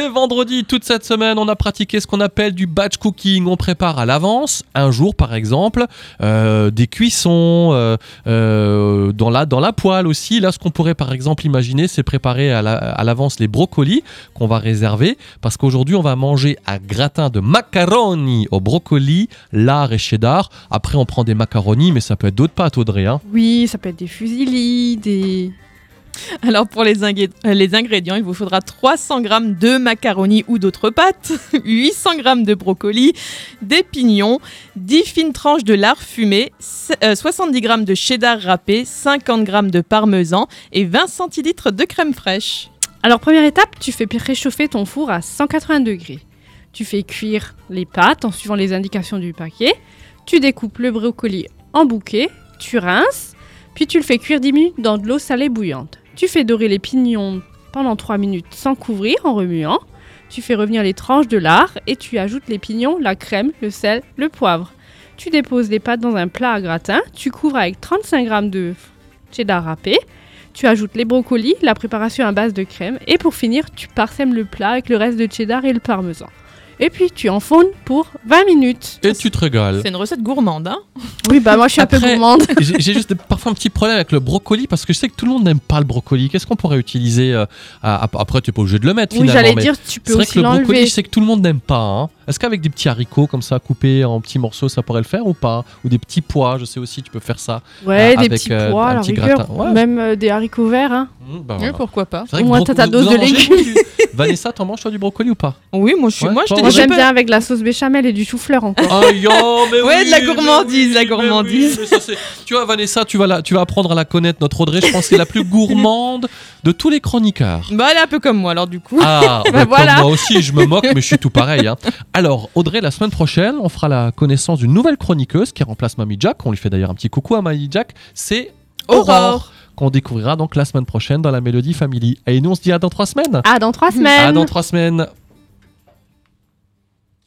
C'est vendredi toute cette semaine. On a pratiqué ce qu'on appelle du batch cooking. On prépare à l'avance, un jour par exemple, euh, des cuissons euh, euh, dans, la, dans la poêle aussi. Là, ce qu'on pourrait par exemple imaginer, c'est préparer à la- à l'avance les brocolis qu'on va réserver parce qu'aujourd'hui, on va manger un gratin de macaroni au brocoli, lard et cheddar. Après, on prend des macaronis, mais ça peut être d'autres pâtes, Audrey. hein. Oui, ça peut être des fusillis, des... Alors pour euh, les ingrédients, il vous faudra 300 g de macaroni ou d'autres pâtes, 800 g de brocoli, des pignons, 10 fines tranches de lard fumé, s- euh, 70 g de cheddar râpé, 50 g de parmesan et 20 centilitres de crème fraîche. Alors, première étape, tu fais réchauffer ton four à 180 degrés. Tu fais cuire les pâtes en suivant les indications du paquet. Tu découpes le brocoli en bouquets, tu rinces, puis tu le fais cuire 10 minutes dans de l'eau salée bouillante. Tu fais dorer les pignons pendant 3 minutes sans couvrir en remuant. Tu fais revenir les tranches de lard et tu ajoutes les pignons, la crème, le sel, le poivre. Tu déposes les pâtes dans un plat à gratin. Tu couvres avec 35 g de cheddar râpé. Tu ajoutes les brocolis, la préparation à base de crème et pour finir, tu parsèmes le plat avec le reste de cheddar et le parmesan. Et puis tu enfournes pour 20 minutes. Et tu te régales. C'est une recette gourmande, hein Oui, bah moi je suis un peu Après- gourmande. J'ai juste parfois un petit problème avec le brocoli parce que je sais que tout le monde n'aime pas le brocoli. Qu'est-ce qu'on pourrait utiliser euh, à- à- Après, tu n'es pas obligé de le mettre Oui, finalement. j'allais mais dire, tu peux C'est vrai aussi que le brocoli, je sais que tout le monde n'aime pas. hein. Est-ce qu'avec des petits haricots comme ça coupés en petits morceaux, ça pourrait le faire ou pas? Ou des petits pois, je sais aussi, tu peux faire ça. Ouais, Ah, des avec, petits euh, pois, un à la petit rigueur. gratin. Ouais. Même euh, des haricots verts. Hein. Mmh, bah Oui, pourquoi pas Au moins, t'as ta dose de légumes. Vanessa, t'en manges toi du brocoli ou pas Oui, moi je suis Ouais, moi je te j'aime bien avec la sauce béchamel et du chou-fleur encore. Ah, yo, mais Ouais, oui, de la mais gourmandise, oui, la mais gourmandise. oui, mais ça, c'est- tu vois, Vanessa, tu vas, la- tu vas apprendre à la connaître, notre Audrey. Je pense que c'est la plus gourmande de tous les chroniqueurs. Bah elle est un peu comme moi alors du coup. Ah, Bah bah, voilà. comme moi aussi, je me moque, mais je suis tout pareil. hein. Alors, Audrey, la semaine prochaine, on fera la connaissance d'une nouvelle chroniqueuse qui remplace Mamie Jack. On lui fait d'ailleurs un petit coucou à Mamie Jack. C'est Aurore, qu'on découvrira donc la semaine prochaine dans la Mélodie Family. Et nous, on se dit à dans trois semaines. Ah, dans trois semaines. À dans trois semaines.